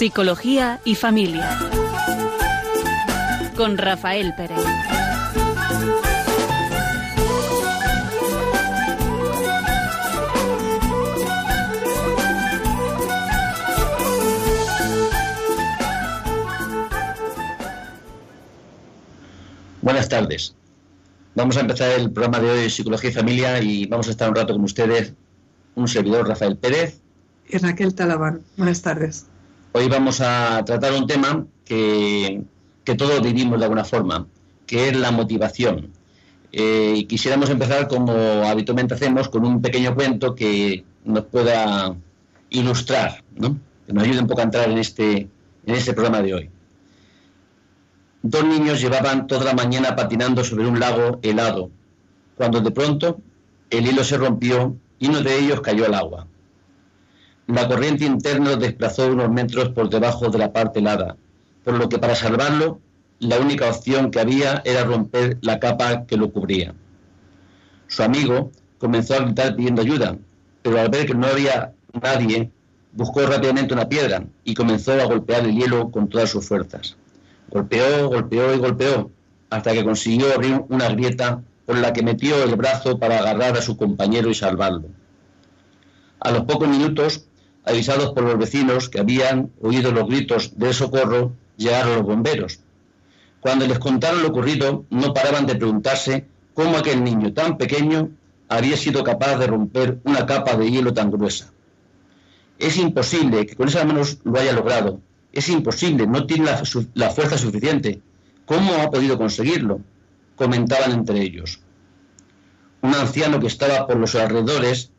Psicología y familia. Con Rafael Pérez. Buenas tardes. Vamos a empezar el programa de hoy de Psicología y Familia y vamos a estar un rato con ustedes, un servidor Rafael Pérez. Y Raquel Talabán. Buenas tardes. Hoy vamos a tratar un tema que, todos vivimos de alguna forma, que es la motivación. Eh, y quisiéramos empezar, como habitualmente hacemos, con un pequeño cuento que nos pueda ilustrar, ¿no? que nos ayude un poco a entrar en este, en este programa de hoy. Dos niños llevaban toda la mañana patinando sobre un lago helado, cuando de pronto el hilo se rompió y uno de ellos cayó al agua. La corriente interna desplazó unos metros por debajo de la parte helada, por lo que para salvarlo, la única opción que había era romper la capa que lo cubría. Su amigo comenzó a gritar pidiendo ayuda, pero al ver que no había nadie, buscó rápidamente una piedra y comenzó a golpear el hielo con todas sus fuerzas. Golpeó, golpeó y golpeó, hasta que consiguió abrir una grieta por la que metió el brazo para agarrar a su compañero y salvarlo. A los pocos minutos, avisados por los vecinos que habían oído los gritos de socorro, llegaron los bomberos. Cuando les contaron lo ocurrido, no paraban de preguntarse cómo aquel niño tan pequeño había sido capaz de romper una capa de hielo tan gruesa. Es imposible que con esas manos lo haya logrado. Es imposible, no tiene la, la fuerza suficiente. ¿Cómo ha podido conseguirlo? Comentaban entre ellos. Un anciano que estaba por los alrededores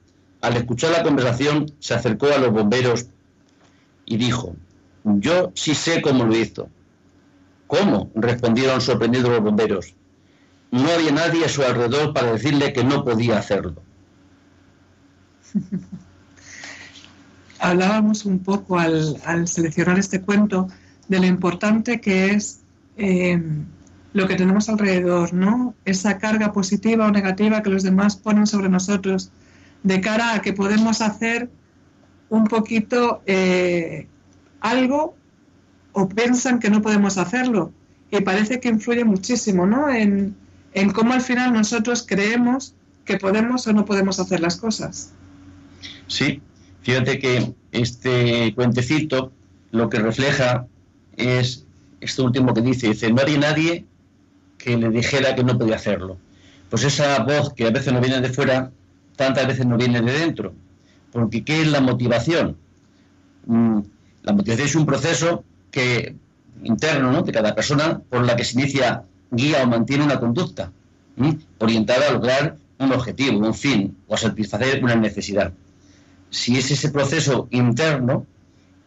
al escuchar la conversación, se acercó a los bomberos y dijo, yo sí sé cómo lo hizo. ¿Cómo? respondieron sorprendidos los bomberos. No había nadie a su alrededor para decirle que no podía hacerlo. Hablábamos un poco al, seleccionar este cuento de lo importante que es eh, lo que tenemos alrededor, ¿no? Esa carga positiva o negativa que los demás ponen sobre nosotros de cara a que podemos hacer un poquito eh, algo o piensan que no podemos hacerlo. Y parece que influye muchísimo ¿no? en, en cómo al final nosotros creemos que podemos o no podemos hacer las cosas. Sí, fíjate que este cuentecito lo que refleja es esto último que dice, dice, no había nadie que le dijera que no podía hacerlo. Pues esa voz que a veces nos viene de fuera tantas veces no viene de dentro. Porque ¿qué es la motivación? Mm, la motivación es un proceso que interno ¿no? de cada persona por la que se inicia, guía o mantiene una conducta orientada a lograr un objetivo, un fin o a satisfacer una necesidad. Si es ese proceso interno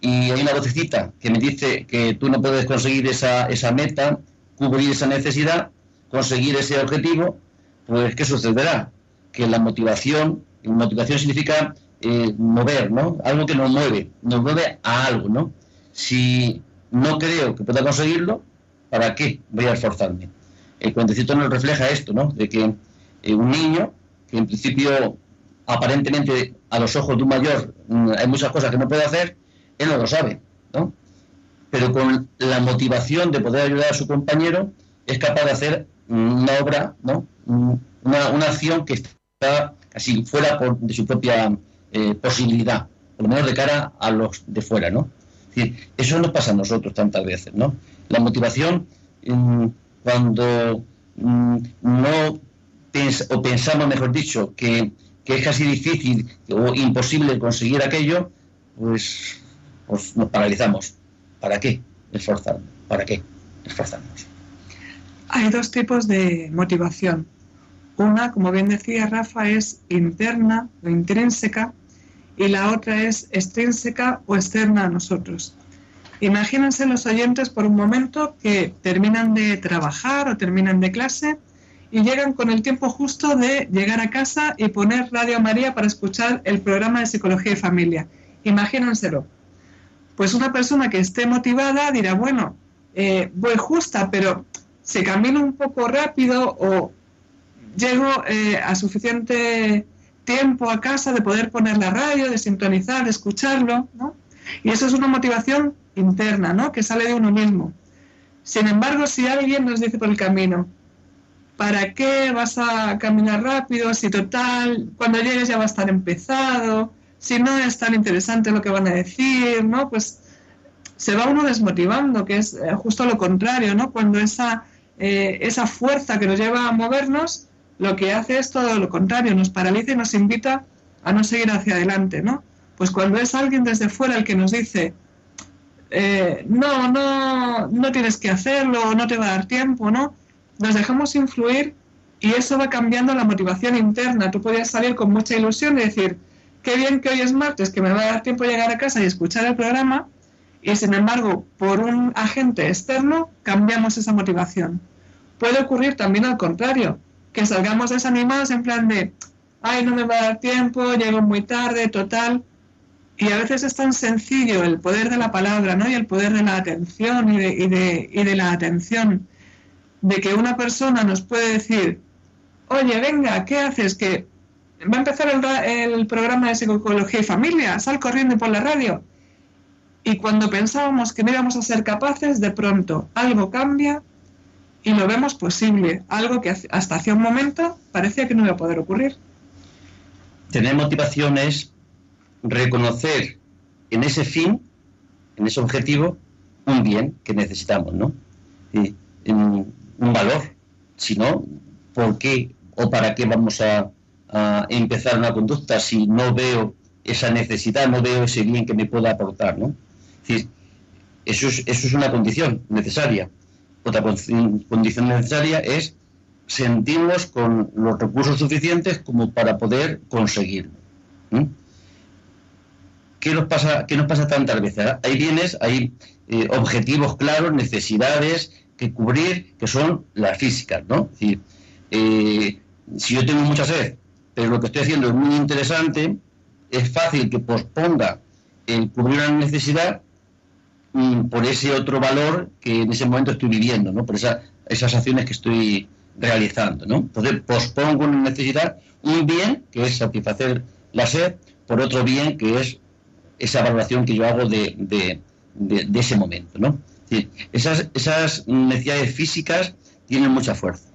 y hay una vocecita que me dice que tú no puedes conseguir esa, esa meta, cubrir esa necesidad, conseguir ese objetivo, pues ¿qué sucederá? Que la motivación, motivación significa eh, mover, ¿no? Algo que nos mueve, nos mueve a algo, ¿no? Si no creo que pueda conseguirlo, ¿para qué voy a esforzarme? El cuentecito nos refleja esto, ¿no? De que eh, un niño, que en principio aparentemente a los ojos de un mayor mm, hay muchas cosas que no puede hacer, él no lo sabe, ¿no? Pero con la motivación de poder ayudar a su compañero, es capaz de hacer una obra, ¿no? Una, una acción que así fuera de su propia eh, posibilidad, por lo menos de cara a los de fuera, ¿no? eso nos pasa a nosotros tantas veces, ¿no? La motivación, mm, cuando mm, no o pensamos, mejor dicho, que, es casi difícil o imposible conseguir aquello, pues, pues nos paralizamos. ¿Para qué esforzarnos? ¿Para qué esforzarnos? Hay dos tipos de motivación. Una, como bien decía Rafa, es interna o intrínseca y la otra es extrínseca o externa a nosotros. Imagínense los oyentes por un momento que terminan de trabajar o terminan de clase y llegan con el tiempo justo de llegar a casa y poner Radio María para escuchar el programa de Psicología y Familia. Imagínenselo. Pues una persona que esté motivada dirá, bueno, eh, voy justa, pero se camina un poco rápido o llego eh, a suficiente tiempo a casa de poder poner la radio, de sintonizar, de escucharlo, ¿no? Y eso es una motivación interna, ¿no? Que sale de uno mismo. Sin embargo, si alguien nos dice por el camino, ¿para qué vas a caminar rápido? Si total, cuando llegues ya va a estar empezado, si no es tan interesante lo que van a decir, ¿no? Pues se va uno desmotivando, que es eh, justo lo contrario, ¿no? Cuando esa, eh, esa fuerza que nos lleva a movernos, lo que hace es todo lo contrario, nos paraliza y nos invita a no seguir hacia adelante, ¿no? Pues cuando es alguien desde fuera el que nos dice, eh, no, no, no tienes que hacerlo, no te va a dar tiempo, ¿no? Nos dejamos influir y eso va cambiando la motivación interna. Tú podías salir con mucha ilusión y decir, qué bien que hoy es martes, que me va a dar tiempo llegar a casa y escuchar el programa, y sin embargo, por un agente externo, cambiamos esa motivación. Puede ocurrir también al contrario, que salgamos desanimados en plan de, ay, no me va a dar tiempo, llego muy tarde, total. Y a veces es tan sencillo el poder de la palabra, ¿no? Y el poder de la atención y de, y de la atención, de que una persona nos puede decir, oye, venga, ¿qué haces? Que va a empezar el, el programa de psicología y familia, sal corriendo por la radio y cuando pensábamos que no íbamos a ser capaces, de pronto algo cambia y lo vemos posible, algo que hasta hace un momento parecía que no iba a poder ocurrir. Tener motivación es reconocer en ese fin, en ese objetivo, un bien que necesitamos, ¿no? Y, un valor. Si no, ¿por qué o para qué vamos a, empezar una conducta si no veo esa necesidad, no veo ese bien que me pueda aportar, ¿no? decir, eso es, eso es una condición necesaria. Otra condición necesaria es sentirnos con los recursos suficientes como para poder conseguirlo. ¿Qué nos pasa, qué nos pasa tantas veces? Hay bienes, hay eh, objetivos claros, necesidades que cubrir, que son las físicas, ¿no? Eh, si yo tengo mucha sed, pero lo que estoy haciendo es muy interesante, es fácil que posponga el cubrir una necesidad por ese otro valor que en ese momento estoy viviendo, ¿no? Por esas acciones que estoy realizando, ¿no? Entonces pospongo una necesidad, un bien que es satisfacer la sed, por otro bien que es esa valoración que yo hago de, ese momento, ¿no? esas, esas necesidades físicas tienen mucha fuerza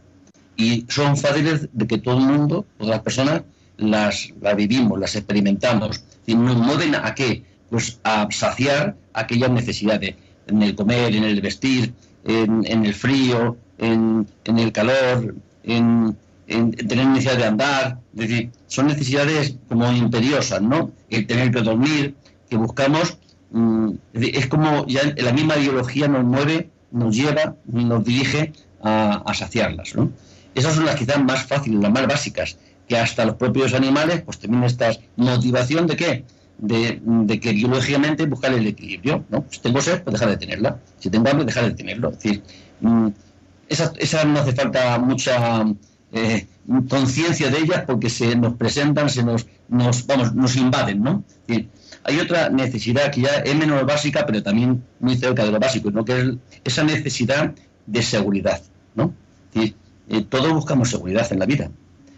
y son fáciles de que todo el mundo, todas las personas, las, las vivimos, las experimentamos. Y nos mueven a qué? Pues a saciar aquellas necesidades en el comer, en el vestir, en, el frío, en, el calor, en, tener necesidad de andar, es decir, son necesidades como imperiosas, ¿no? El tener que dormir, que buscamos, mm, es como ya la misma ideología nos mueve, nos lleva, nos dirige a, a saciarlas, ¿no? Esas son las quizás más fáciles, las más básicas, que hasta los propios animales pues tienen esta motivación de qué? De, que biológicamente buscar el equilibrio, ¿no? Si tengo sed, pues dejar de tenerla. Si tengo hambre, dejar de tenerlo. Es decir, mm, esa, no hace falta mucha eh, conciencia de ellas porque se nos presentan, se nos, nos, vamos, nos invaden, ¿no? hay otra necesidad que ya es menos básica, pero también muy cerca de lo básico, ¿no? Que es esa necesidad de seguridad, ¿no? Eh, todos buscamos seguridad en la vida.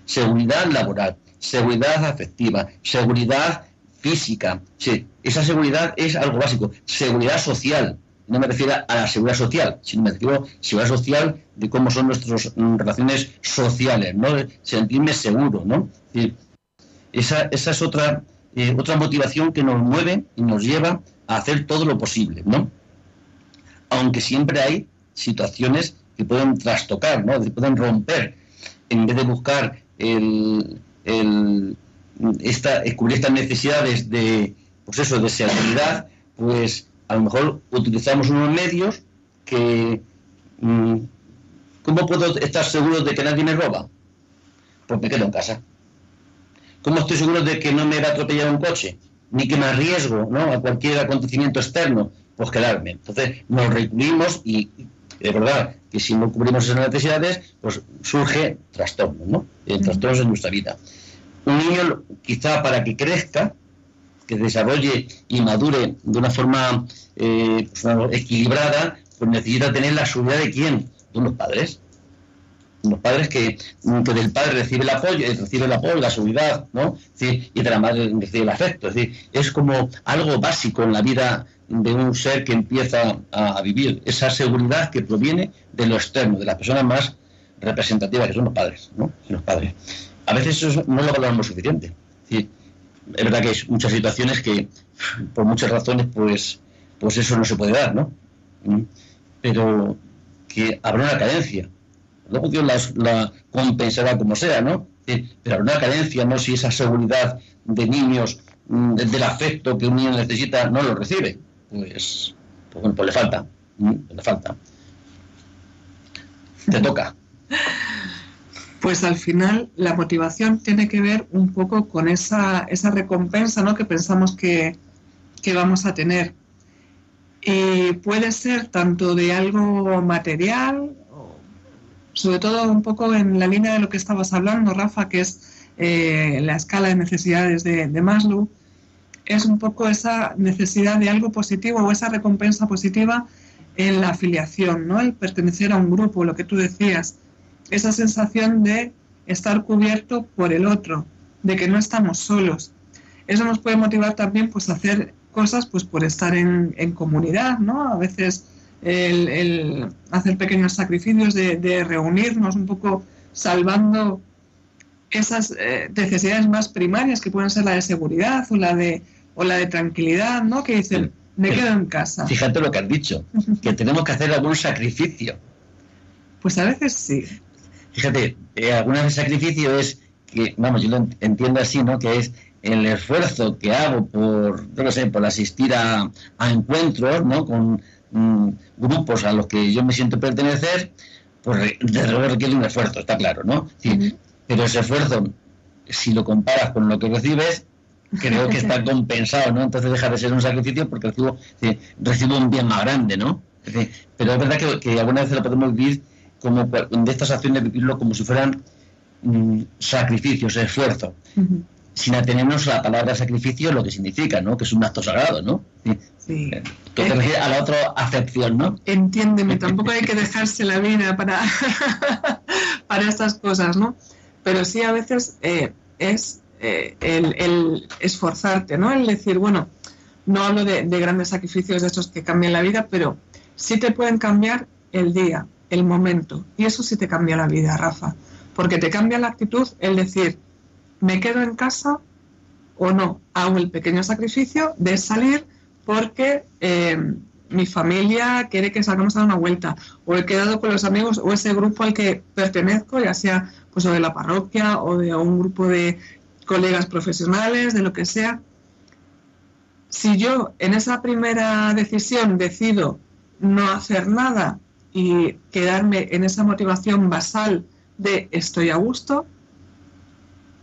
Seguridad laboral, seguridad afectiva, seguridad física. Sí, esa seguridad es algo básico. Seguridad social. No me refiero a la seguridad social, sino me refiero a seguridad social de cómo son nuestras mm, relaciones sociales, ¿no? Sentirme seguro, ¿no? esa, esa es otra, eh, otra motivación que nos mueve y nos lleva a hacer todo lo posible, ¿no? Aunque siempre hay situaciones que pueden trastocar, ¿no? Que pueden romper. En vez de buscar el, el esta, cubrir estas necesidades de, pues eso, de seguridad, pues a lo mejor utilizamos unos medios que... Mm, ¿Cómo puedo estar seguro de que nadie me roba? Pues me quedo en casa. ¿Cómo estoy seguro de que no me va a atropellar un coche? Ni que me arriesgo ¿no? a cualquier acontecimiento externo. Pues quedarme. Entonces nos recluimos y de verdad que si no cubrimos esas necesidades, pues surge trastorno, ¿no? El trastorno en nuestra vida un niño quizá para que crezca, que desarrolle y madure de una forma eh, equilibrada, pues necesita tener la seguridad de quién, de los padres. Los padres que, del padre recibe el apoyo, recibe el apoyo, la seguridad, ¿no? y de la madre recibe el afecto. Es decir, es como algo básico en la vida de un ser que empieza a, vivir, esa seguridad que proviene de lo externo, de las personas más representativas, que son los padres, ¿no? Los padres. A veces eso no lo valoramos suficiente. Es, verdad que hay muchas situaciones que, por muchas razones, pues, pues eso no se puede dar, ¿no? ¿Mm? Pero que habrá una cadencia. Luego Dios la, compensará como sea, ¿no? Pero habrá una cadencia, ¿no? Si esa seguridad de niños, mm, del afecto que un niño necesita, no lo recibe. Pues, pues, pues le falta. Le falta. Te toca. Pues al final la motivación tiene que ver un poco con esa, esa recompensa ¿no? que pensamos que, que vamos a tener. Y puede ser tanto de algo material, sobre todo un poco en la línea de lo que estabas hablando, Rafa, que es eh, la escala de necesidades de, de, Maslow, es un poco esa necesidad de algo positivo o esa recompensa positiva en la afiliación, ¿no? El pertenecer a un grupo, lo que tú decías, esa sensación de estar cubierto por el otro, de que no estamos solos. Eso nos puede motivar también pues a hacer cosas pues por estar en, comunidad, ¿no? A veces el, hacer pequeños sacrificios de, reunirnos un poco salvando esas eh, necesidades más primarias que pueden ser la de seguridad o la de o la de tranquilidad, ¿no? Que dicen, me quedo en casa. Fíjate lo que has dicho, que tenemos que hacer algún sacrificio. Pues a veces sí. Fíjate, eh, alguna vez sacrificio es que, vamos, yo lo entiendo así, ¿no? Que es el esfuerzo que hago por, no sé, por asistir a, encuentros, ¿no? Con mm, grupos a los que yo me siento pertenecer, pues de luego requiere un esfuerzo, está claro, ¿no? Pero ese esfuerzo, si lo comparas con lo que recibes, creo que está compensado, ¿no? Entonces deja de ser un sacrificio porque recibo, recibo un bien más grande, ¿no? Pero es verdad que, que alguna vez lo podemos vivir como de estas acciones vivirlo como si fueran mm, sacrificios, esfuerzo, sin atenernos a la palabra sacrificio, lo que significa, ¿no? Que es un acto sagrado, ¿no? Sí. Que te refiere a la otra acepción, ¿no? Entiéndeme, tampoco hay que dejarse la vida para, para estas cosas, ¿no? Pero sí a veces eh, es eh, el, esforzarte, ¿no? El decir, bueno, no hablo de, de grandes sacrificios de estos que cambian la vida, pero sí te pueden cambiar el día, el momento. Y eso sí te cambia la vida, Rafa. Porque te cambia la actitud el decir, me quedo en casa o no. Hago el pequeño sacrificio de salir porque eh, mi familia quiere que salgamos a dar una vuelta. O he quedado con los amigos o ese grupo al que pertenezco, ya sea pues o de la parroquia o de un grupo de colegas profesionales, de lo que sea. Si yo en esa primera decisión decido no hacer nada y quedarme en esa motivación basal de estoy a gusto,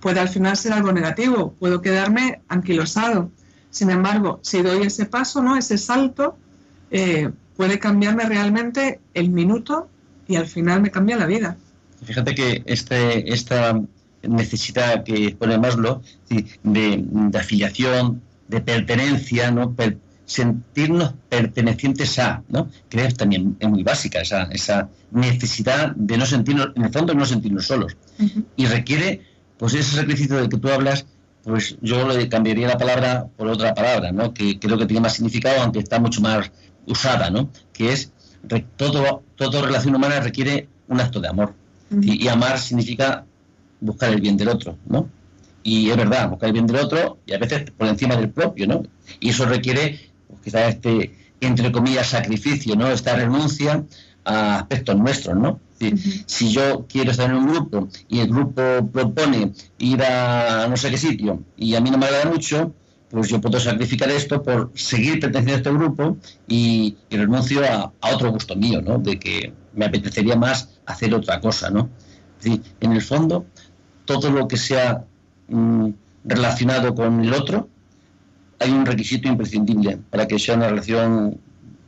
puede al final ser algo negativo, puedo quedarme anquilosado. Sin embargo, si doy ese paso, ¿no? ese salto, eh, puede cambiarme realmente el minuto y al final me cambia la vida. Fíjate que este, esta necesidad que pone Maslow de, de afiliación, de pertenencia, ¿no? Sentirnos pertenecientes a, ¿no? Creo también es muy básica esa, esa necesidad de no sentirnos, en el fondo no sentirnos solos. Y requiere, pues ese sacrificio del que tú hablas, pues yo le cambiaría la palabra por otra palabra, ¿no? Que creo que tiene más significado, aunque está mucho más usada, ¿no? Que es, todo, toda relación humana requiere un acto de amor. y, y amar significa buscar el bien del otro, ¿no? Y es verdad, buscar el bien del otro y a veces por encima del propio, ¿no? Y eso requiere pues quizás este, entre comillas, sacrificio, ¿no? Esta renuncia a aspectos nuestros, ¿no? Si yo quiero estar en un grupo y el grupo propone ir a no sé qué sitio y a mí no me agrada mucho, pues yo puedo sacrificar esto por seguir perteneciendo a este grupo y, renuncio a, otro gusto mío, ¿no? De que me apetecería más hacer otra cosa, ¿no? en el fondo, todo lo que sea mm, relacionado con el otro, hay un requisito imprescindible para que sea una relación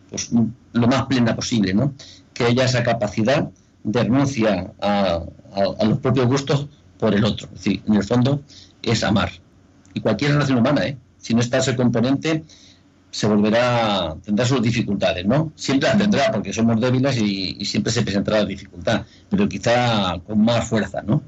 pues, lo más plena posible, ¿no? Que haya esa capacidad de renuncia a, los propios gustos por el otro. Es en el fondo es amar. Y cualquier relación humana, ¿eh? Si no está ese componente, se volverá, tendrá sus dificultades, ¿no? Siempre las tendrá, porque somos débiles y, y siempre se presentará la dificultad, pero quizá con más fuerza, ¿no?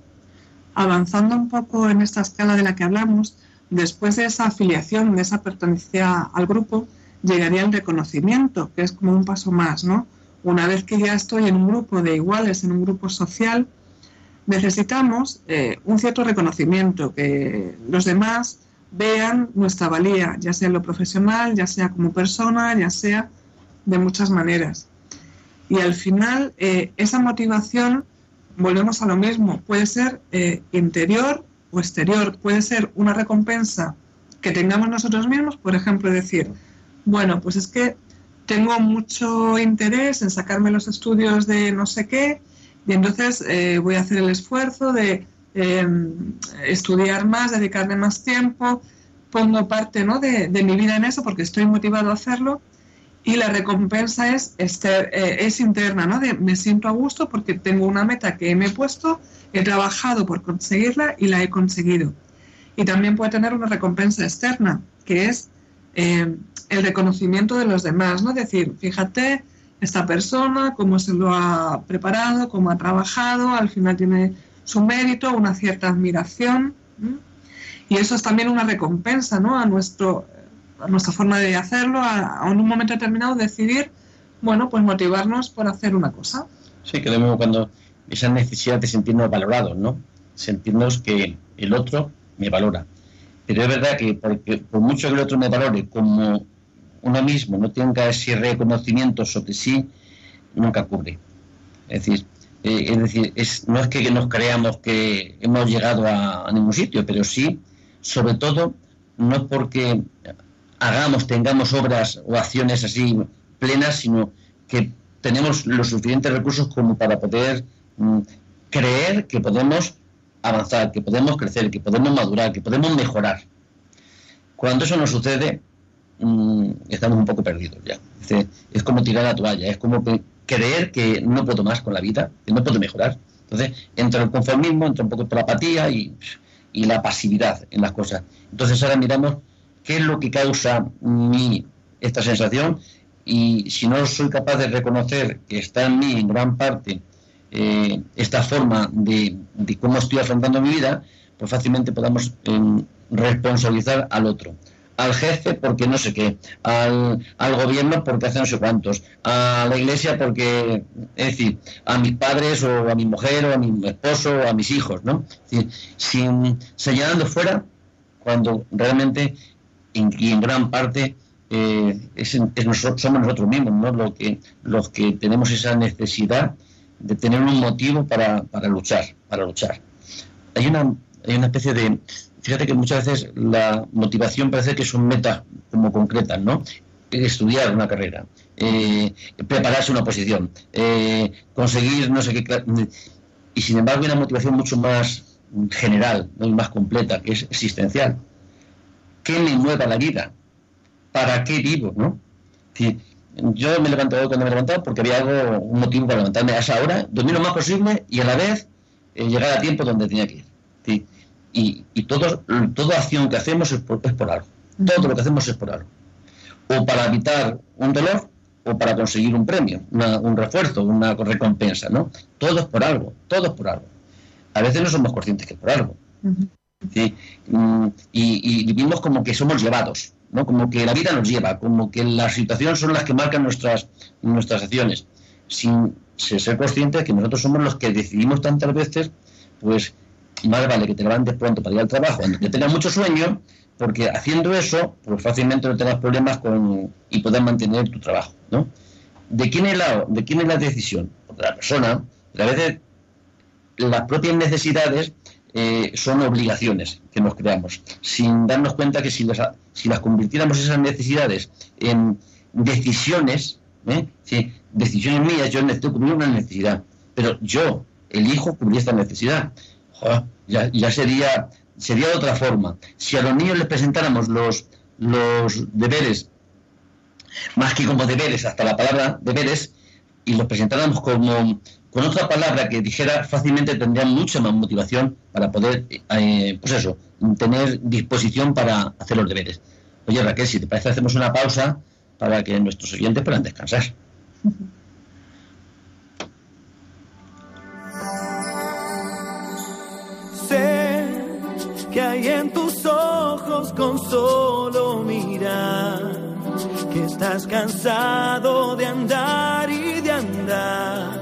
Avanzando un poco en esta escala de la que hablamos, después de esa afiliación, de esa pertenencia al grupo, llegaría el reconocimiento, que es como un paso más, ¿no? Una vez que ya estoy en un grupo de iguales, en un grupo social, necesitamos eh, un cierto reconocimiento, que los demás vean nuestra valía, ya sea en lo profesional, ya sea como persona, ya sea de muchas maneras. Y al final, eh, esa motivación, volvemos a lo mismo, puede ser eh, interior o exterior, puede ser una recompensa que tengamos nosotros mismos, por ejemplo, decir, bueno, pues es que tengo mucho interés en sacarme los estudios de no sé qué, y entonces eh, voy a hacer el esfuerzo de em, estudiar más, dedicarme más tiempo, pongo parte ¿no? de, mi vida en eso porque estoy motivado a hacerlo y la recompensa es, eh, es interna, ¿no? Me siento a gusto porque tengo una meta que me he puesto, he trabajado por conseguirla y la he conseguido. Y también puede tener una recompensa externa, que es em, el reconocimiento de los demás, ¿no? Decir, fíjate, esta persona, cómo se lo ha preparado, cómo ha trabajado, al final tiene su mérito, una cierta admiración. Y eso es también una recompensa ¿no? a, nuestro, a nuestra forma de hacerlo, a, un momento determinado decidir, bueno, pues motivarnos por hacer una cosa. Sí, que de nuevo cuando esa necesidad de sentirnos valorados, ¿no? Sentirnos que el otro me valora. Pero es verdad que porque por mucho que el otro me valore como uno mismo no tenga ese reconocimiento sobre sí, nunca ocurre. Es decir, eh, es decir no es que nos creamos que hemos llegado a, ningún sitio, pero sí, sobre todo, no porque hagamos, tengamos obras o acciones así plenas, sino que tenemos los suficientes recursos como para poder mm, creer que podemos avanzar, que podemos crecer, que podemos madurar, que podemos mejorar. Cuando eso no sucede, Mm, estamos un poco perdidos ya. Es, como tirar la toalla, es como creer que no puedo más con la vida, que no puedo mejorar. Entonces entra el conformismo, entra un poco la apatía y, la pasividad en las cosas. Entonces ahora miramos qué es lo que causa mi, esta sensación y si no soy capaz de reconocer que está en mí en gran parte eh, esta forma de, cómo estoy afrontando mi vida, pues fácilmente podamos em, responsabilizar al otro al jefe porque no sé qué, al, al, gobierno porque hace no sé cuántos, a la iglesia porque, es decir, a mis padres o a mi mujer o a mi esposo o a mis hijos, ¿no? Es decir, sin, señalando fuera cuando realmente y en gran parte eh, es, somos nosotros mismos, ¿no? Lo que, los que tenemos esa necesidad de tener un motivo para, para luchar, para luchar. Hay una, hay una especie de, fíjate que muchas veces la motivación parece que son metas como concretas, ¿no? Estudiar una carrera, eh, prepararse una posición, eh, conseguir no sé qué. Y sin embargo, hay una motivación mucho más general, y más completa, que es existencial. ¿Qué me mueva la vida? ¿Para qué vivo? ¿no? yo me he levantado cuando me he levantado porque había algo, un motivo para levantarme a esa hora, dormir lo más posible y a la vez eh, llegar a tiempo donde tenía que ir y, y todo, toda acción que hacemos es por, algo. Todo lo que hacemos es por algo. O para evitar un dolor o para conseguir un premio, un refuerzo, una recompensa, ¿no? Todo es por algo, todo es por algo. A veces no somos conscientes que es por algo. Mm, y, vivimos como que somos llevados, ¿no? Como que la vida nos lleva, como que las situaciones son las que marcan nuestras, nuestras acciones, sin ser conscientes de que nosotros somos los que decidimos tantas veces, pues más vale que te levantes pronto para ir al trabajo, que tengas mucho sueño, porque haciendo eso, pues fácilmente no tengas problemas con y puedas mantener tu trabajo, ¿no? ¿De quién es la, de quién es la decisión? De la persona. A veces las propias necesidades eh, son obligaciones que nos creamos, sin darnos cuenta que si las, si las convirtiéramos esas necesidades en decisiones, ¿eh? decisiones mías, yo necesito cubrir una necesidad, pero yo elijo cubrir esta necesidad. Ya, ya sería, sería de otra forma. Si a los niños les presentáramos los, los deberes, más que como deberes, hasta la palabra deberes, y los presentáramos como con otra palabra que dijera fácilmente tendrían mucha más motivación para poder, eh, pues eso, tener disposición para hacer los deberes. Oye Raquel, si te parece hacemos una pausa para que nuestros oyentes puedan descansar. que hay en tus ojos con solo mirar. que estás cansado de andar y de andar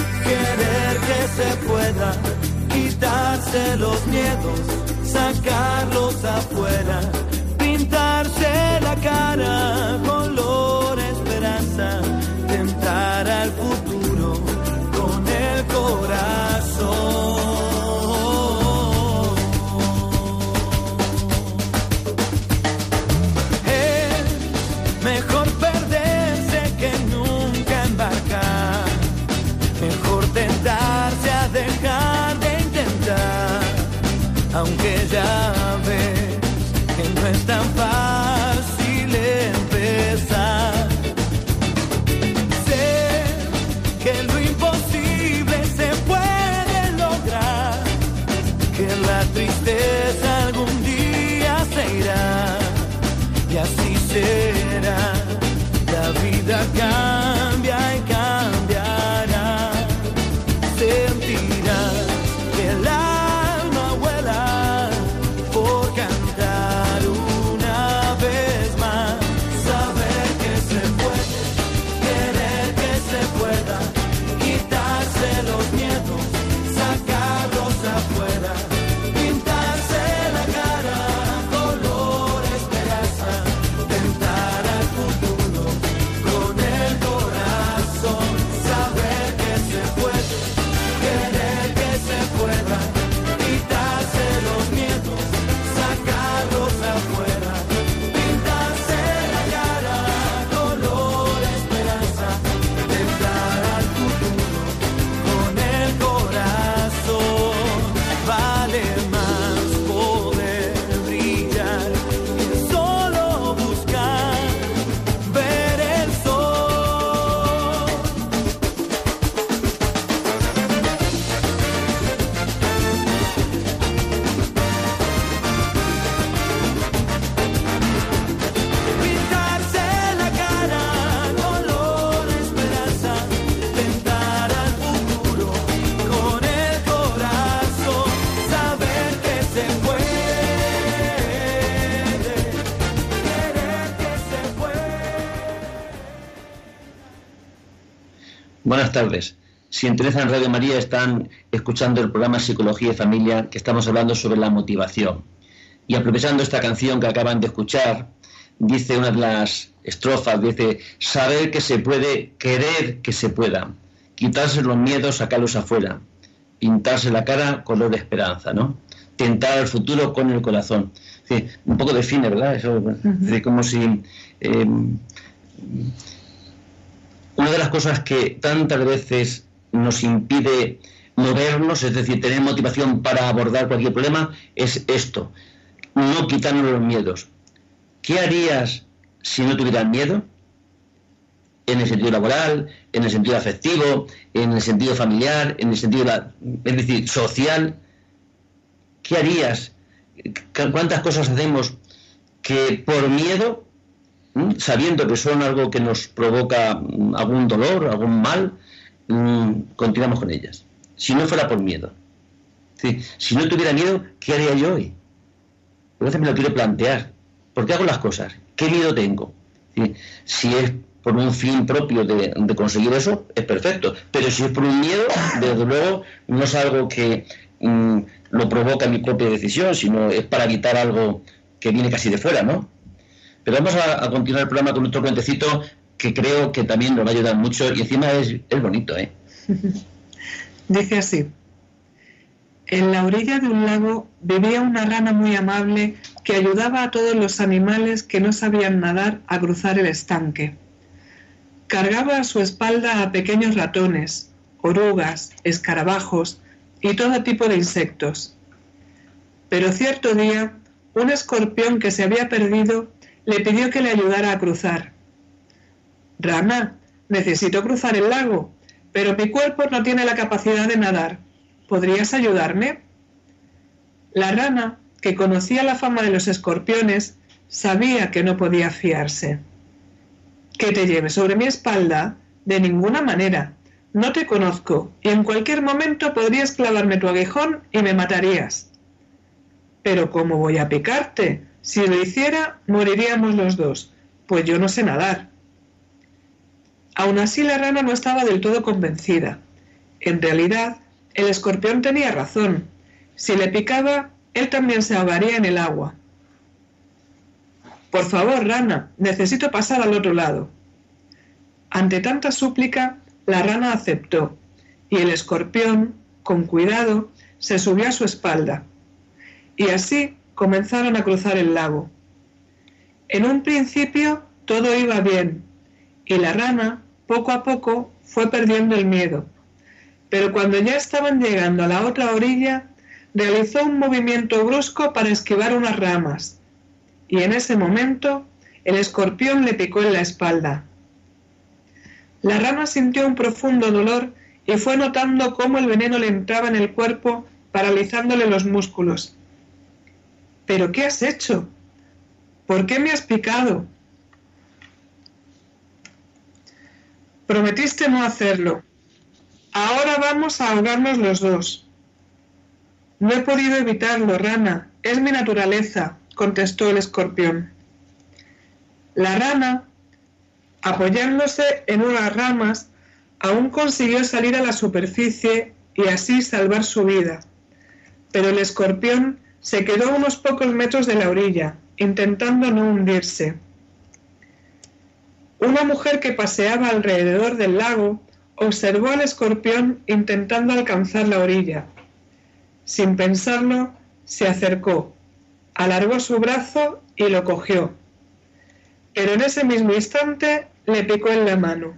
se pueda, quitarse los miedos, sacarlos afuera, pintarse la cara, aunque ya Buenas tardes. Si en Radio María están escuchando el programa Psicología y Familia, que estamos hablando sobre la motivación. Y aprovechando esta canción que acaban de escuchar, dice una de las estrofas, dice, saber que se puede, querer que se pueda, quitarse los miedos, sacarlos afuera, pintarse la cara color de esperanza, ¿no? Tentar el futuro con el corazón. un poco define, ¿verdad? Eso, como si... Eh, una de las cosas que tantas veces nos impide movernos, es decir, tener motivación para abordar cualquier problema, es esto, no quitarnos los miedos. ¿Qué harías si no tuvieras miedo? En el sentido laboral, en el sentido afectivo, en el sentido familiar, en el sentido, es decir, social. ¿Qué harías? ¿Cuántas cosas hacemos que por miedo sabiendo que son algo que nos provoca mm, algún dolor, algún mal, mm, continuamos con ellas. Si no fuera por miedo. Si no tuviera miedo, ¿qué haría yo hoy? Veces me lo quiero plantear. ¿Por qué hago las cosas? ¿Qué miedo tengo? Si es por un fin propio de, conseguir eso, es perfecto. Pero si es por un miedo, desde luego no es algo que mm, lo provoca mi propia decisión, sino es para evitar algo que viene casi de fuera, ¿no? Pero vamos a, continuar el programa con otro cuentecito que creo que también nos va a ayudar mucho y encima es, bonito, ¿eh? Dice así. En la orilla de un lago vivía una rana muy amable que ayudaba a todos los animales que no sabían nadar a cruzar el estanque. Cargaba a su espalda a pequeños ratones, orugas, escarabajos y todo tipo de insectos. Pero cierto día, un escorpión que se había perdido le pidió que le ayudara a cruzar. Rana, necesito cruzar el lago, pero mi cuerpo no tiene la capacidad de nadar. ¿Podrías ayudarme? La rana, que conocía la fama de los escorpiones, sabía que no podía fiarse. ¿Que te lleve sobre mi espalda? De ninguna manera. No te conozco y en cualquier momento podrías clavarme tu aguijón y me matarías. Pero ¿cómo voy a picarte? Si lo hiciera, moriríamos los dos, pues yo no sé nadar. Aún así la rana no estaba del todo convencida. En realidad, el escorpión tenía razón. Si le picaba, él también se ahogaría en el agua. Por favor, rana, necesito pasar al otro lado. Ante tanta súplica, la rana aceptó, y el escorpión, con cuidado, se subió a su espalda. Y así comenzaron a cruzar el lago. En un principio todo iba bien, y la rana, poco a poco, fue perdiendo el miedo. Pero cuando ya estaban llegando a la otra orilla, realizó un movimiento brusco para esquivar unas ramas, y en ese momento el escorpión le picó en la espalda. La rana sintió un profundo dolor y fue notando cómo el veneno le entraba en el cuerpo, paralizándole los músculos. ¿Pero qué has hecho? ¿Por qué me has picado? Prometiste no hacerlo. Ahora vamos a ahogarnos los dos. No he podido evitarlo, rana. Es mi naturaleza, contestó el escorpión. La rana, apoyándose en unas ramas, aún consiguió salir a la superficie y así salvar su vida. Pero el escorpión se quedó unos pocos metros de la orilla, intentando no hundirse. Una mujer que paseaba alrededor del lago observó al escorpión intentando alcanzar la orilla. Sin pensarlo, se acercó, alargó su brazo y lo cogió. Pero en ese mismo instante le picó en la mano.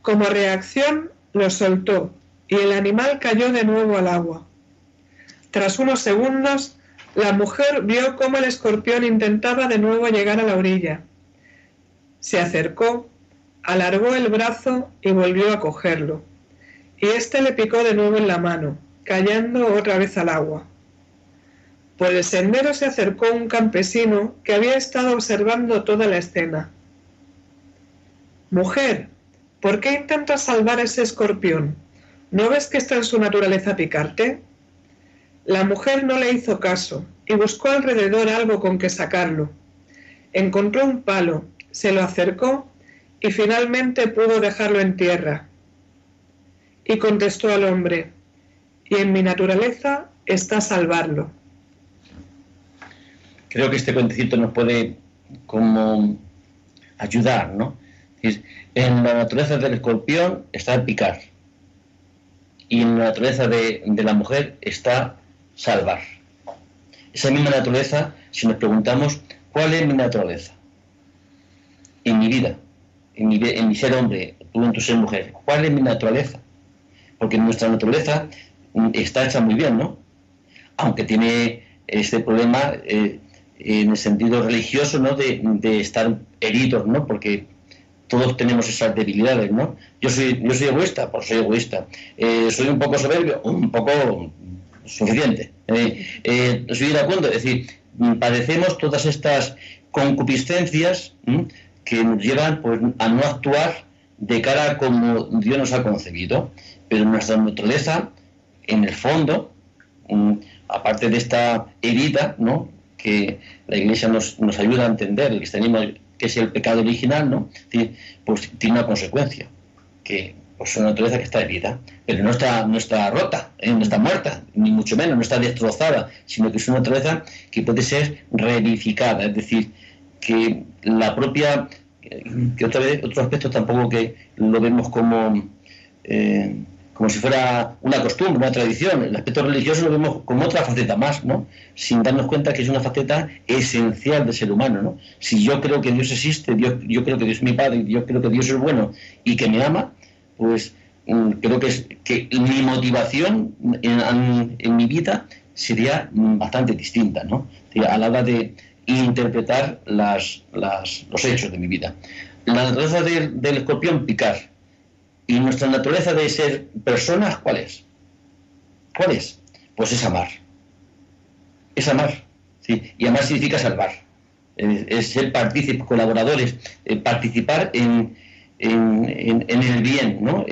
Como reacción, lo soltó y el animal cayó de nuevo al agua. Tras unos segundos, la mujer vio cómo el escorpión intentaba de nuevo llegar a la orilla. Se acercó, alargó el brazo y volvió a cogerlo. Y éste le picó de nuevo en la mano, cayendo otra vez al agua. Por el sendero se acercó un campesino que había estado observando toda la escena. Mujer, ¿por qué intentas salvar a ese escorpión? ¿No ves que está en su naturaleza picarte? La mujer no le hizo caso y buscó alrededor algo con que sacarlo. Encontró un palo, se lo acercó y finalmente pudo dejarlo en tierra. Y contestó al hombre, y en mi naturaleza está salvarlo. Creo que este cuentecito nos puede como ayudar, ¿no? En la naturaleza del escorpión está el picar y en la naturaleza de, de la mujer está salvar. Esa misma naturaleza, si nos preguntamos, ¿cuál es mi naturaleza? En mi vida, en mi, ser hombre, tú en tu ser mujer, ¿cuál es mi naturaleza? Porque nuestra naturaleza está hecha muy bien, ¿no? Aunque tiene este problema eh, en el sentido religioso, ¿no? De, de, estar heridos, ¿no? Porque todos tenemos esas debilidades, ¿no? Yo soy, yo soy egoísta, pues soy egoísta. Eh, soy un poco soberbio, un poco suficiente. Eh, eh, estoy de acuerdo, es decir, padecemos todas estas concupiscencias que nos llevan pues, a no actuar de cara a como Dios nos ha concebido, pero nuestra naturaleza, en el fondo, aparte de esta herida, ¿no? que la Iglesia nos, nos ayuda a entender, el cristianismo, que es el pecado original, ¿no? pues tiene una consecuencia, que pues una naturaleza que está herida, pero no está, no está rota, ¿eh? no está muerta, ni mucho menos, no está destrozada, sino que es una naturaleza que puede ser reedificada, es decir, que la propia, que otra vez, otro aspecto tampoco que lo vemos como, eh, como si fuera una costumbre, una tradición, el aspecto religioso lo vemos como otra faceta más, ¿no? Sin darnos cuenta que es una faceta esencial del ser humano, ¿no? Si yo creo que Dios existe, Dios, yo creo que Dios es mi Padre, yo creo que Dios es bueno y que me ama, pues mm, creo que, es, que mi motivación en, mi vida sería bastante distinta, ¿no? A la hora de interpretar las, los hechos de mi vida. La naturaleza del, del escorpión, picar. ¿Y nuestra naturaleza de ser personas, cuál es? ¿Cuál es? Pues es amar. Es amar. ¿sí? Y amar significa salvar. Es, es ser partícipes, colaboradores, eh, participar en, en, el bien, ¿no?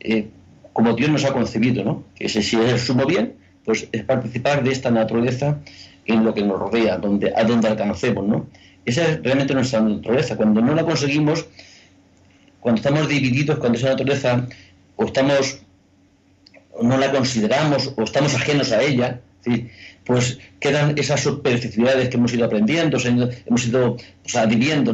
Eh, como Dios nos ha concebido, ¿no? Que si es el sumo bien, pues es participar de esta naturaleza en lo que nos rodea, donde, a donde alcancemos, ¿no? Esa es realmente nuestra naturaleza. Cuando no la conseguimos, cuando estamos divididos, cuando esa naturaleza o estamos no la consideramos o estamos ajenos a ella, pues quedan esas superficialidades que hemos ido aprendiendo, hemos ido pues,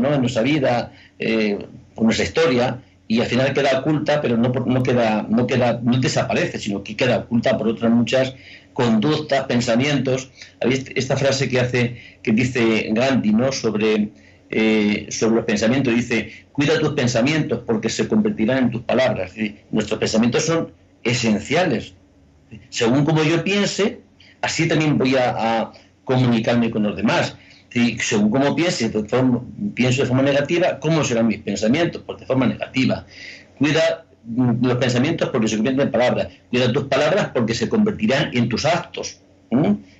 ¿no? en nuestra vida, eh, por nuestra historia, y al final queda oculta, pero no, no, queda, no, queda, no desaparece, sino que queda oculta por otras muchas conductas, pensamientos. Esta frase que hace, que dice Gandhi, ¿no? sobre, eh, sobre los pensamientos, dice, cuida tus pensamientos porque se convertirán en tus palabras. nuestros pensamientos son esenciales. Según como yo piense, así también voy a comunicarme con los demás. Y según cómo piense, de forma, pienso de forma negativa, ¿cómo serán mis pensamientos? Pues de forma negativa. Cuida mm, los pensamientos porque se convierten en palabras. Cuida tus palabras porque se convertirán en tus actos.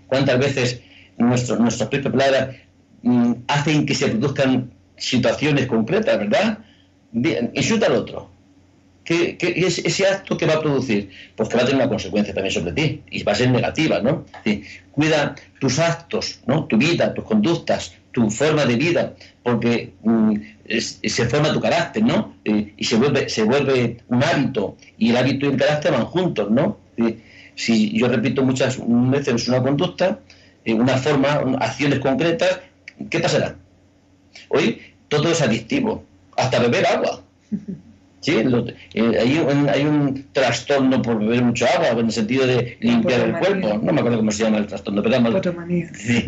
¿Cuántas veces nuestro, nuestras propias palabras mm, hacen que se produzcan situaciones concretas, verdad? Bien, insulta al otro. ¿Qué, qué es ese acto que va a producir? Pues que va a tener una consecuencia también sobre ti y va a ser negativa, ¿no? Cuida tus actos, ¿no? Tu vida, tus conductas, tu forma de vida, porque mm, se forma tu carácter, ¿no? Eh, y se vuelve, se vuelve un hábito y el hábito y el carácter van juntos, ¿no? Si yo repito muchas veces una conducta, eh, una forma, acciones concretas, ¿qué pasará? Hoy todo es adictivo, hasta beber agua. ¿sí? Lo, eh, hay, un, hay, un, trastorno por beber mucho agua, en el sentido de limpiar el cuerpo. No me acuerdo cómo se llama el trastorno, pero sí,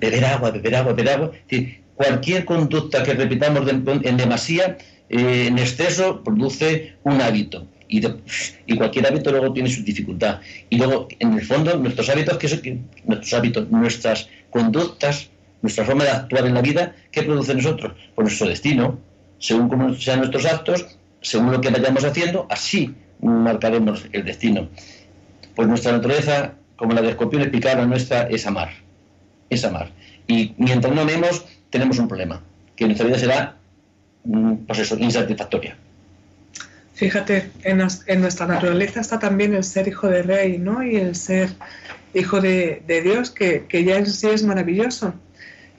beber agua, beber agua, beber agua. Sí, cualquier conducta que repitamos de, en demasía, eh, en exceso, produce un hábito. Y, de, y, cualquier hábito luego tiene su dificultad. Y luego, en el fondo, nuestros hábitos, que nuestros hábitos, nuestras conductas, nuestra forma de actuar en la vida, ¿qué produce nosotros? Pues nuestro destino, según cómo sean nuestros actos, según lo que vayamos haciendo, así marcaremos el destino. Pues nuestra naturaleza, como la de escorpión picada nuestra, es amar. Es amar. Y mientras no amemos, tenemos un problema, que nuestra vida será, mm, pues eso, insatisfactoria. Fíjate, en, nuestra naturaleza está también el ser hijo de rey, ¿no? Y el ser hijo de, de Dios, que, que, ya en sí es maravilloso.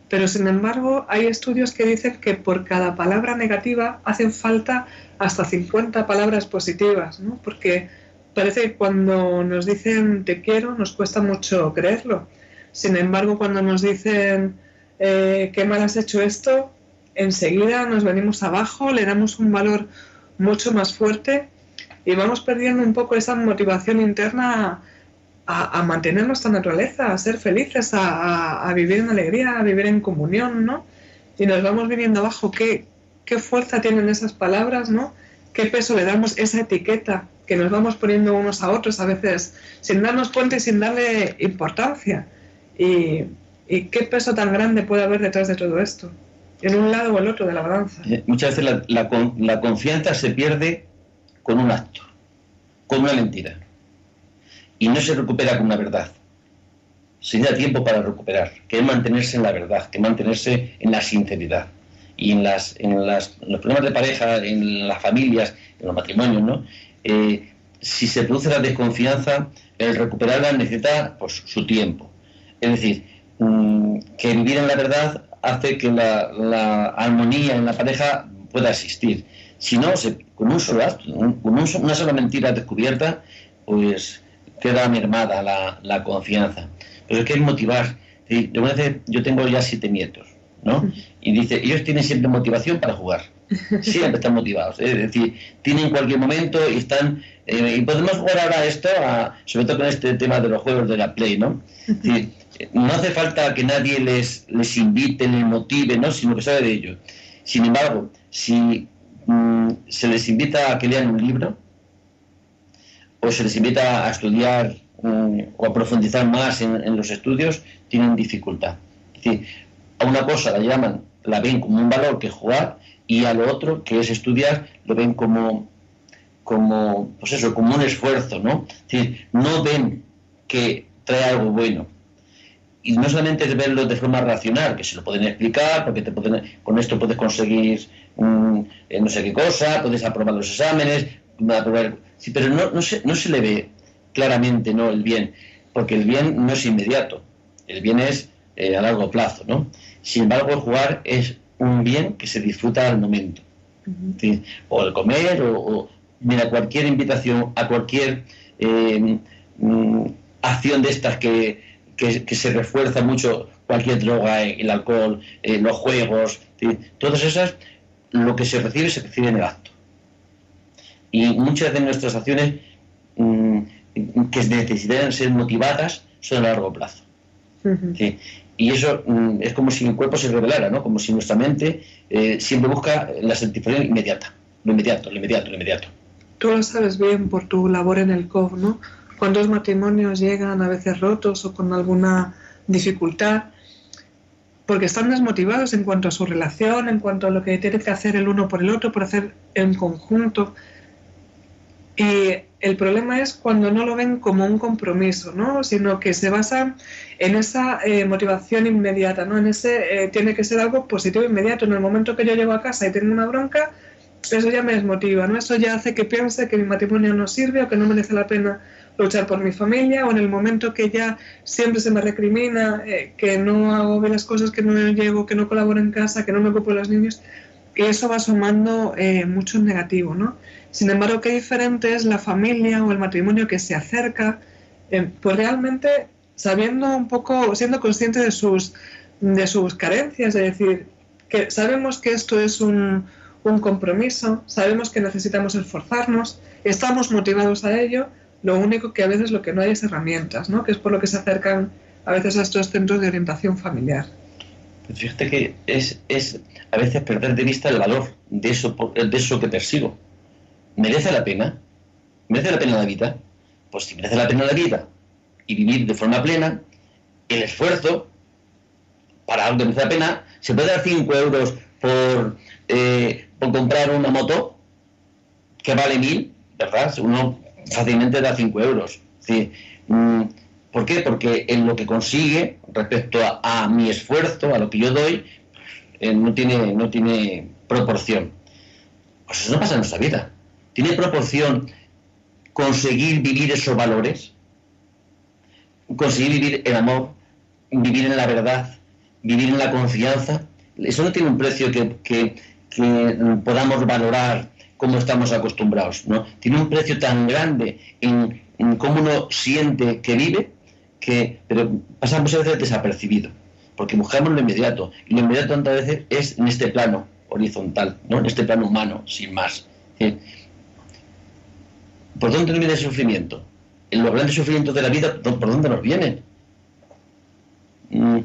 Pero sin embargo, hay estudios que dicen que por cada palabra negativa hacen falta hasta 50 palabras positivas, ¿no? Porque parece que cuando nos dicen te quiero nos cuesta mucho creerlo. Sin embargo, cuando nos dicen eh, qué mal has hecho esto, enseguida nos venimos abajo, le damos un valor mucho más fuerte y vamos perdiendo un poco esa motivación interna a, mantener nuestra naturaleza, a ser felices, a, vivir en alegría, a vivir en comunión, ¿no? Y nos vamos viniendo abajo. ¿Qué, qué fuerza tienen esas palabras, ¿no? ¿Qué peso le damos esa etiqueta que nos vamos poniendo unos a otros a veces sin darnos cuenta y sin darle importancia? Y, qué peso tan grande puede haber detrás de todo esto, en un lado o el otro de la balanza. Eh, muchas veces la, la confianza se pierde con un acto, con una mentira, y no se recupera con una verdad se da tiempo para recuperar, que es mantenerse en la verdad, que mantenerse en la sinceridad y en, las, en, las, los problemas de pareja, en las familias, en los matrimonios, ¿no? Eh, si se produce la desconfianza, el recuperarla necesita pues, su tiempo. Es decir, mmm, que vivir en la verdad hace que la, armonía en la pareja pueda existir. Si no, con, un solo, con un, una sola mentira descubierta, pues queda mermada la, la confianza. Pero es que es motivar. Yo tengo ya siete nietos ¿no? Y dice, ellos tienen siempre motivación para jugar, siempre están motivados, es decir, tienen cualquier momento y están, eh, y podemos jugar ahora esto, a, sobre todo con este tema de los juegos de la Play, ¿no? Decir, no hace falta que nadie les, les invite, les motive, ¿no? Sino que sabe de ello. Sin embargo, si mmm, se les invita a que lean un libro, o se les invita a estudiar mmm, o a profundizar más en, en los estudios, tienen dificultad. Es decir, a una cosa la llaman, la ven como un valor que jugar y a lo otro, que es estudiar, lo ven como, como, pues eso, como un esfuerzo, ¿no? Es decir, no ven que trae algo bueno. Y no solamente es verlo de forma racional, que se lo pueden explicar, porque te pueden, con esto puedes conseguir mm, eh, no sé qué cosa, puedes aprobar los exámenes, aprobar, sí, pero no, no, se, no se le ve claramente ¿no? el bien, porque el bien no es inmediato, el bien es eh, a largo plazo, ¿no? Sin embargo, el jugar es un bien que se disfruta al momento. O el comer, o, mira, cualquier invitación a cualquier eh, mm, acción de estas que, se refuerza mucho, cualquier droga, el alcohol, eh, los juegos, todas esas, lo que se recibe se recibe en el acto. Y muchas de nuestras acciones mm, que necesitan ser motivadas son a largo plazo. Y eso mm, es como si el cuerpo se revelara, ¿no? Como si nuestra mente eh, siempre busca la satisfacción inmediata, lo inmediato, lo inmediato, lo inmediato. Tú lo sabes bien por tu labor en el COV, ¿no? ¿Cuántos matrimonios llegan a veces rotos o con alguna dificultad? Porque están desmotivados en cuanto a su relación, en cuanto a lo que tiene que hacer el uno por el otro, por hacer en conjunto. Y el problema es cuando no lo ven como un compromiso, ¿no? Sino que se basa en esa eh, motivación inmediata, ¿no? En ese eh, tiene que ser algo positivo inmediato. En el momento que yo llego a casa y tengo una bronca, eso ya me desmotiva, ¿no? Eso ya hace que piense que mi matrimonio no sirve o que no merece la pena luchar por mi familia o en el momento que ya siempre se me recrimina eh, que no hago bien las cosas, que no llego, que no colaboro en casa, que no me ocupo de los niños, que eso va sumando mucho negativo, ¿no? Sin embargo, qué diferente es la familia o el matrimonio que se acerca, eh, pues realmente sabiendo un poco, siendo consciente de sus, de sus carencias, es decir, que sabemos que esto es un, un compromiso, sabemos que necesitamos esforzarnos, estamos motivados a ello, lo único que a veces lo que no hay es herramientas, ¿no? que es por lo que se acercan a veces a estos centros de orientación familiar. Pues fíjate que es, es a veces perder de vista el valor de eso, de eso que persigo. ¿Merece la pena? ¿Merece la pena la vida? Pues si merece la pena la vida y vivir de forma plena, el esfuerzo para algo que merece la pena, se puede dar 5 euros por, eh, por comprar una moto que vale 1000, ¿verdad? Uno fácilmente da 5 euros. Mm, ¿Por qué? Porque en lo que consigue respecto a, mi esfuerzo, a lo que yo doy, eh, no, tiene, no tiene proporción. Pues eso no pasa en nuestra vida. ¿Tiene proporción conseguir vivir esos valores? Conseguir vivir el amor, vivir en la verdad, vivir en la confianza. Eso no tiene un precio que, podamos valorar como estamos acostumbrados. ¿no? Tiene un precio tan grande en, cómo uno siente que vive, que, pero pasa muchas veces desapercibido, porque buscamos lo inmediato. Y lo inmediato tantas veces es en este plano horizontal, ¿no? en este plano humano, sin más. ¿Por dónde nos viene el sufrimiento? En los grandes sufrimientos de la vida, ¿por dónde nos vienen? Mm,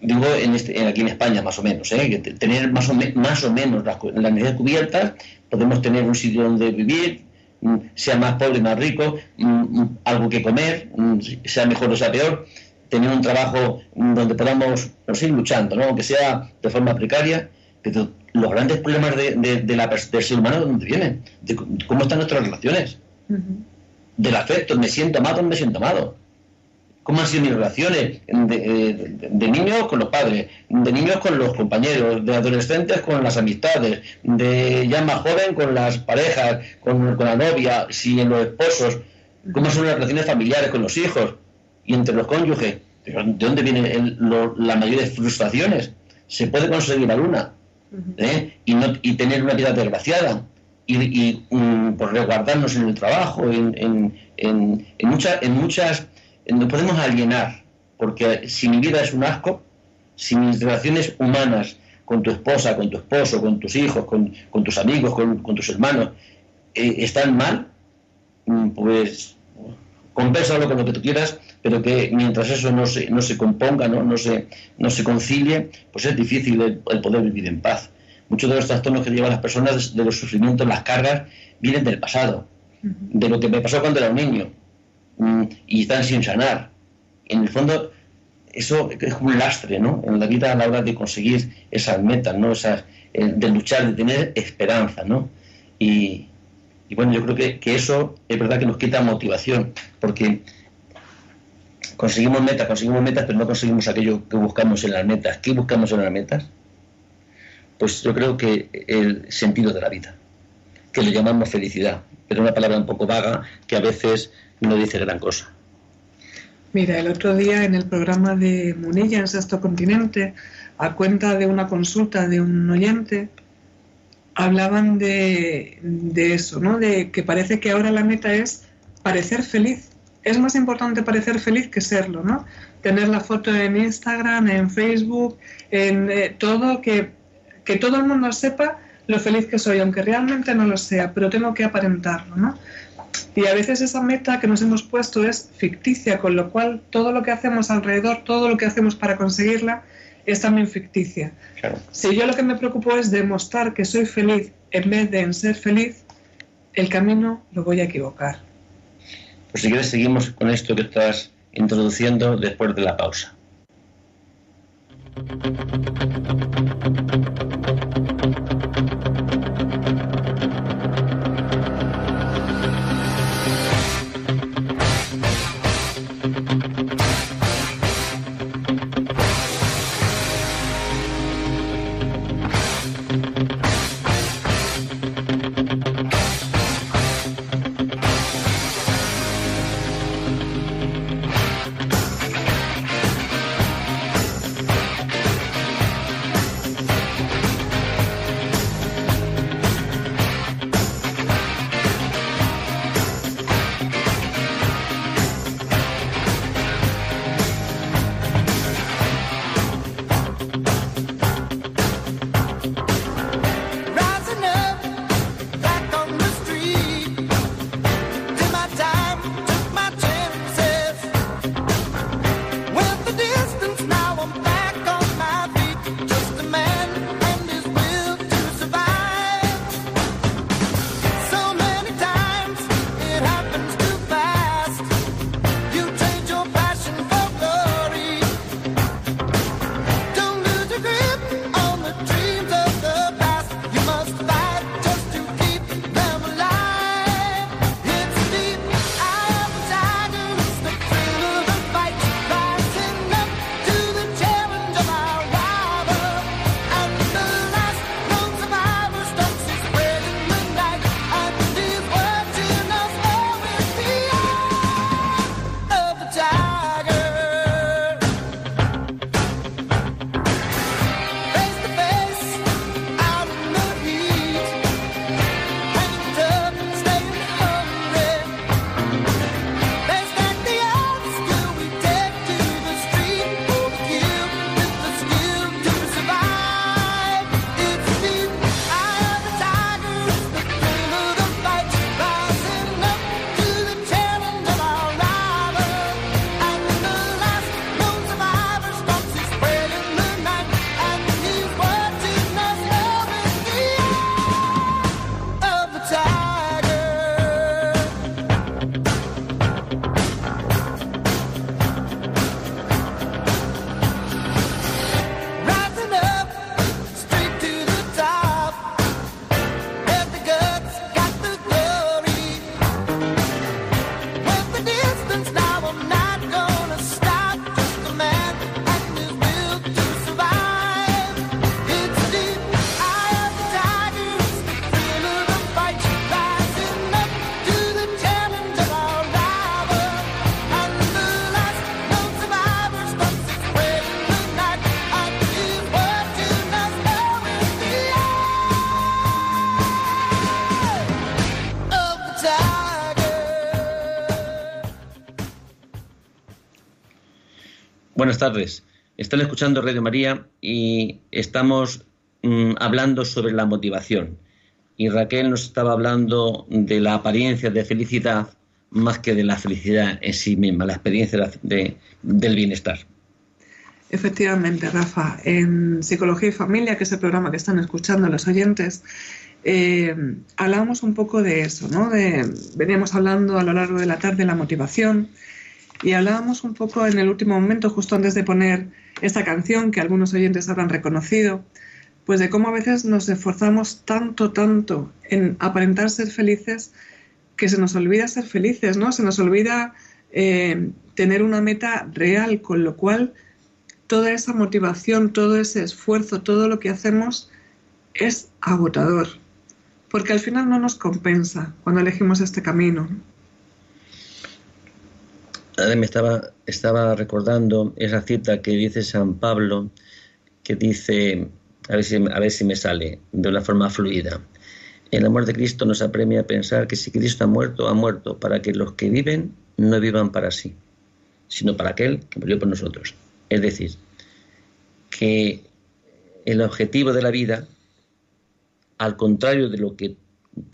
digo, en este, aquí en España más o menos, ¿eh? tener más o, más o menos las, necesidades cubiertas, podemos tener un sitio donde vivir, mm, sea más pobre, más rico, mm, algo que comer, sea mejor o sea peor, tener un trabajo donde podamos seguir luchando, ¿no? aunque sea de forma precaria, pero los grandes problemas de, la, del ser humano, ¿de dónde vienen? ¿De cómo están nuestras relaciones? Del afecto, me siento amado, me siento amado. ¿Cómo han sido mis relaciones de, niños con los padres, de niños con los compañeros, de adolescentes con las amistades, de ya más joven con las parejas, con, la novia, si en los esposos? ¿Cómo son las relaciones familiares con los hijos y entre los cónyuges? ¿De dónde vienen las mayores frustraciones? Se puede conseguir la luna ¿eh? y, no, y tener una vida desgraciada y, mm, por resguardarnos en el trabajo, en, en, en, en muchas, en muchas, nos podemos alienar, porque si mi vida es un asco, si mis relaciones humanas con tu esposa, con tu esposo, con tus hijos, con, con tus amigos, con, con tus hermanos, eh, están mal, mm, pues compénsalo con lo que tú quieras, pero que mientras eso no se, no se componga, no, no, se, no se concilie, pues es difícil el poder vivir en paz muchos de los trastornos que llevan las personas, de los sufrimientos, las cargas, vienen del pasado, de lo que me pasó cuando era un niño, mm, y están sin sanar. En el fondo, eso es un lastre, ¿no? En la vida a la hora de conseguir esas metas, ¿no? Esas, eh, de luchar, de tener esperanza, ¿no? Y, bueno, yo creo que, que, eso es verdad que nos quita motivación, porque conseguimos metas, conseguimos metas, pero no conseguimos aquello que buscamos en las metas. ¿Qué buscamos en las metas? Pues yo creo que el sentido de la vida, que le llamamos felicidad, pero una palabra un poco vaga que a veces no dice gran cosa. Mira, el otro día en el programa de Munilla en Sexto Continente, a cuenta de una consulta de un oyente, hablaban de, eso, ¿no? De que parece que ahora la meta es parecer feliz. Es más importante parecer feliz que serlo, ¿no? Tener la foto en Instagram, en Facebook, en eh, todo, que, que todo el mundo sepa lo feliz que soy, aunque realmente no lo sea, pero tengo que aparentarlo, ¿no? Y a veces esa meta que nos hemos puesto es ficticia, con lo cual todo lo que hacemos alrededor, todo lo que hacemos para conseguirla, es también ficticia. Si yo lo que me preocupo es demostrar que soy feliz en vez de en ser feliz, el camino lo voy a equivocar. Pues si quieres seguimos con esto que estás introduciendo después de la pausa. Thank you. Buenas tardes. Están escuchando Radio María y estamos mm, hablando sobre la motivación. Y Raquel nos estaba hablando de la apariencia de felicidad más que de la felicidad en sí misma, la experiencia de, del bienestar. Efectivamente, Rafa. En Psicología y Familia, que es el programa que están escuchando los oyentes, eh, hablamos un poco de eso, ¿no? De, veníamos hablando a lo largo de la tarde de la motivación Y hablábamos un poco en el último momento, justo antes de poner esta canción que algunos oyentes habrán reconocido, pues de cómo a veces nos esforzamos tanto, tanto en aparentar ser felices que se nos olvida ser felices, ¿no? Se nos olvida eh, tener una meta real, con lo cual toda esa motivación, todo ese esfuerzo, todo lo que hacemos es agotador, porque al final no nos compensa cuando elegimos este camino. Ahora me estaba, estaba recordando esa cita que dice San Pablo, que dice, a ver, si, a ver si me sale de una forma fluida. El amor de Cristo nos apremia a pensar que si Cristo ha muerto, ha muerto para que los que viven no vivan para sí, sino para aquel que murió por nosotros. Es decir, que el objetivo de la vida, al contrario de lo que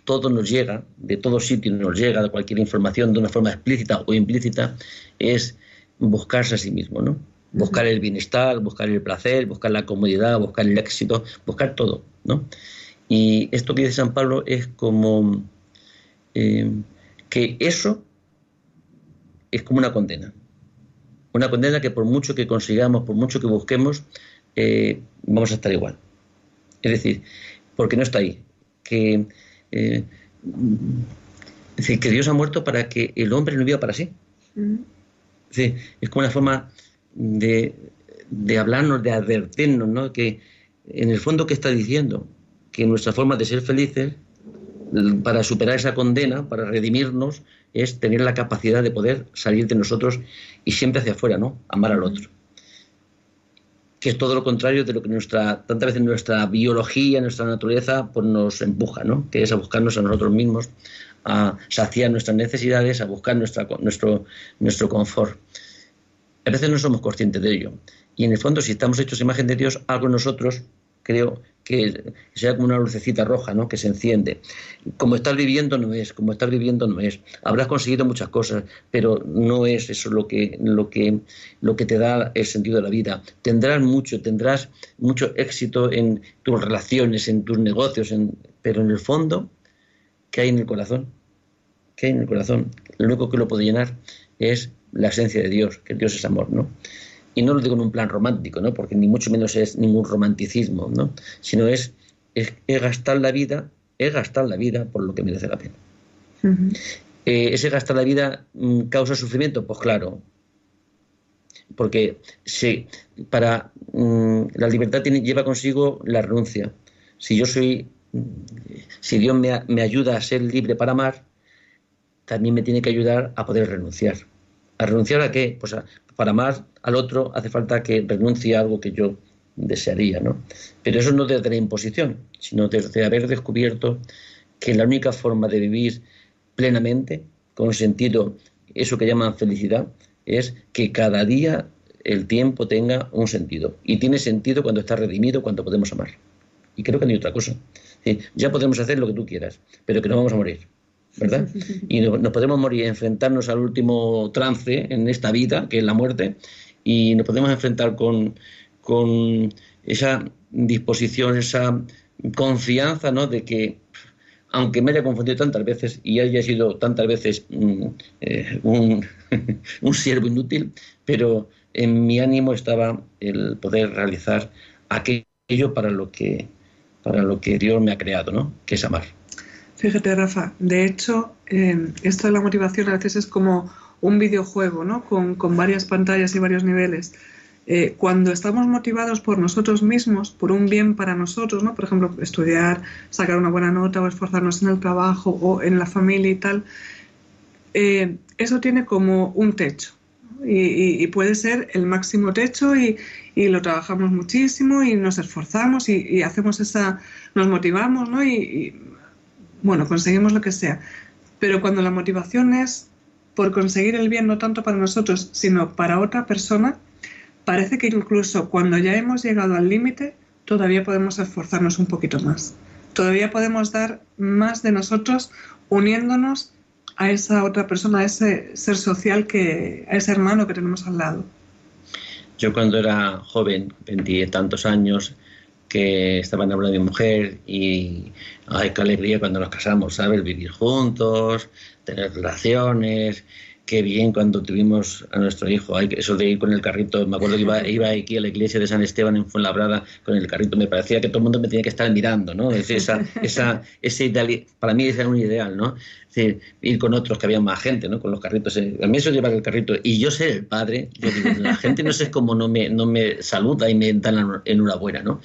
todo nos llega, de todos sitios nos llega de cualquier información de una forma explícita o implícita, es buscarse a sí mismo, ¿no? Buscar el bienestar, buscar el placer, buscar la comodidad, buscar el éxito, buscar todo, ¿no? Y esto que dice San Pablo es como eh, que eso es como una condena. Una condena que por mucho que consigamos, por mucho que busquemos, eh, vamos a estar igual. Es decir, porque no está ahí. Que, eh, es decir, que Dios ha muerto para que el hombre no viva para sí. es como una forma de, de, hablarnos, de advertirnos, ¿no? Que en el fondo, ¿qué está diciendo? Que nuestra forma de ser felices, para superar esa condena, para redimirnos, es tener la capacidad de poder salir de nosotros y siempre hacia afuera, ¿no? Amar al otro. Que es todo lo contrario de lo que nuestra, tantas veces nuestra biología, nuestra naturaleza, pues nos empuja, ¿no? Que es a buscarnos a nosotros mismos, a saciar nuestras necesidades, a buscar nuestro, nuestro confort. A veces no somos conscientes de ello. Y en el fondo, si estamos hechos imagen de Dios, algo nosotros creo que sea como una lucecita roja, ¿no? Que se enciende. Como estás viviendo no es, como estás viviendo no es. Habrás conseguido muchas cosas, pero no es eso lo que, lo que, lo que te da el sentido de la vida. Tendrás mucho, tendrás mucho éxito en tus relaciones, en tus negocios, pero en el fondo, ¿qué hay en el corazón? ¿Qué hay en el corazón? Lo único que lo puede llenar es la esencia de Dios, que Dios es amor, ¿no? Y no lo digo en un plan romántico, ¿no? porque ni mucho menos es ningún romanticismo, ¿no? sino es, es, gastar la vida, es gastar la vida por lo que merece la pena. Eh, ¿Ese gastar la vida mm, causa sufrimiento? Pues claro, porque sí, para mm, la libertad lleva consigo la renuncia. Si yo soy, mm, si Dios me, me ayuda a ser libre para amar, también me tiene que ayudar a poder renunciar. ¿A renunciar a qué? Pues para amar al otro hace falta que renuncie a algo que yo desearía, ¿no? Pero eso no desde la imposición, sino desde haber descubierto que la única forma de vivir plenamente, con sentido, eso que llaman felicidad, es que cada día el tiempo tenga un sentido. Y tiene sentido cuando está redimido, cuando podemos amar. Y creo que no hay otra cosa. Ya podemos hacer lo que tú quieras, pero que no vamos a morir. ¿Verdad? Y nos podemos morir, enfrentarnos al último trance en esta vida, que es la muerte, y nos podemos enfrentar con, esa disposición, esa confianza, ¿no? De que, aunque me haya confundido tantas veces y haya sido tantas veces mm, eh, un, un siervo inútil, pero en mi ánimo estaba el poder realizar aquello para lo que para lo que Dios me ha creado, ¿no? Que es amar. Fíjate, Rafa, de hecho, eh, esto de la motivación a veces es como un videojuego, ¿no? Con, varias pantallas y varios niveles. Eh, cuando estamos motivados por nosotros mismos, por un bien para nosotros, ¿no? Por ejemplo, estudiar, sacar una buena nota o esforzarnos en el trabajo o en la familia y tal, eh, eso tiene como un techo. Y, puede ser el máximo techo y, lo trabajamos muchísimo y nos esforzamos y, hacemos esa, nos motivamos, ¿no? y bueno, conseguimos lo que sea. Pero cuando la motivación es por conseguir el bien, no tanto para nosotros, sino para otra persona, parece que incluso cuando ya hemos llegado al límite, todavía podemos esforzarnos un poquito más. Todavía podemos dar más de nosotros uniéndonos a esa otra persona, a ese ser social, que, a ese hermano que tenemos al lado. Yo cuando era joven, tantos años, que estaba enamorado de mujer y ay, qué alegría cuando nos casamos, ¿sabes? Vivir juntos, tener relaciones, qué bien cuando tuvimos a nuestro hijo. Eso de ir con el carrito, me acuerdo que iba, iba aquí a la iglesia de San Esteban en Fuenlabrada con el carrito, me parecía que todo el mundo me tenía que estar mirando, ¿no? Es esa, esa, ese ideal, para mí ese era un ideal, ¿no? ir con otros que había más gente, ¿no? Con los carritos. A mí eso llevar el carrito. Y yo ser el padre, yo digo, la gente no sé cómo no me, no me saluda y me dan enhorabuena, ¿no?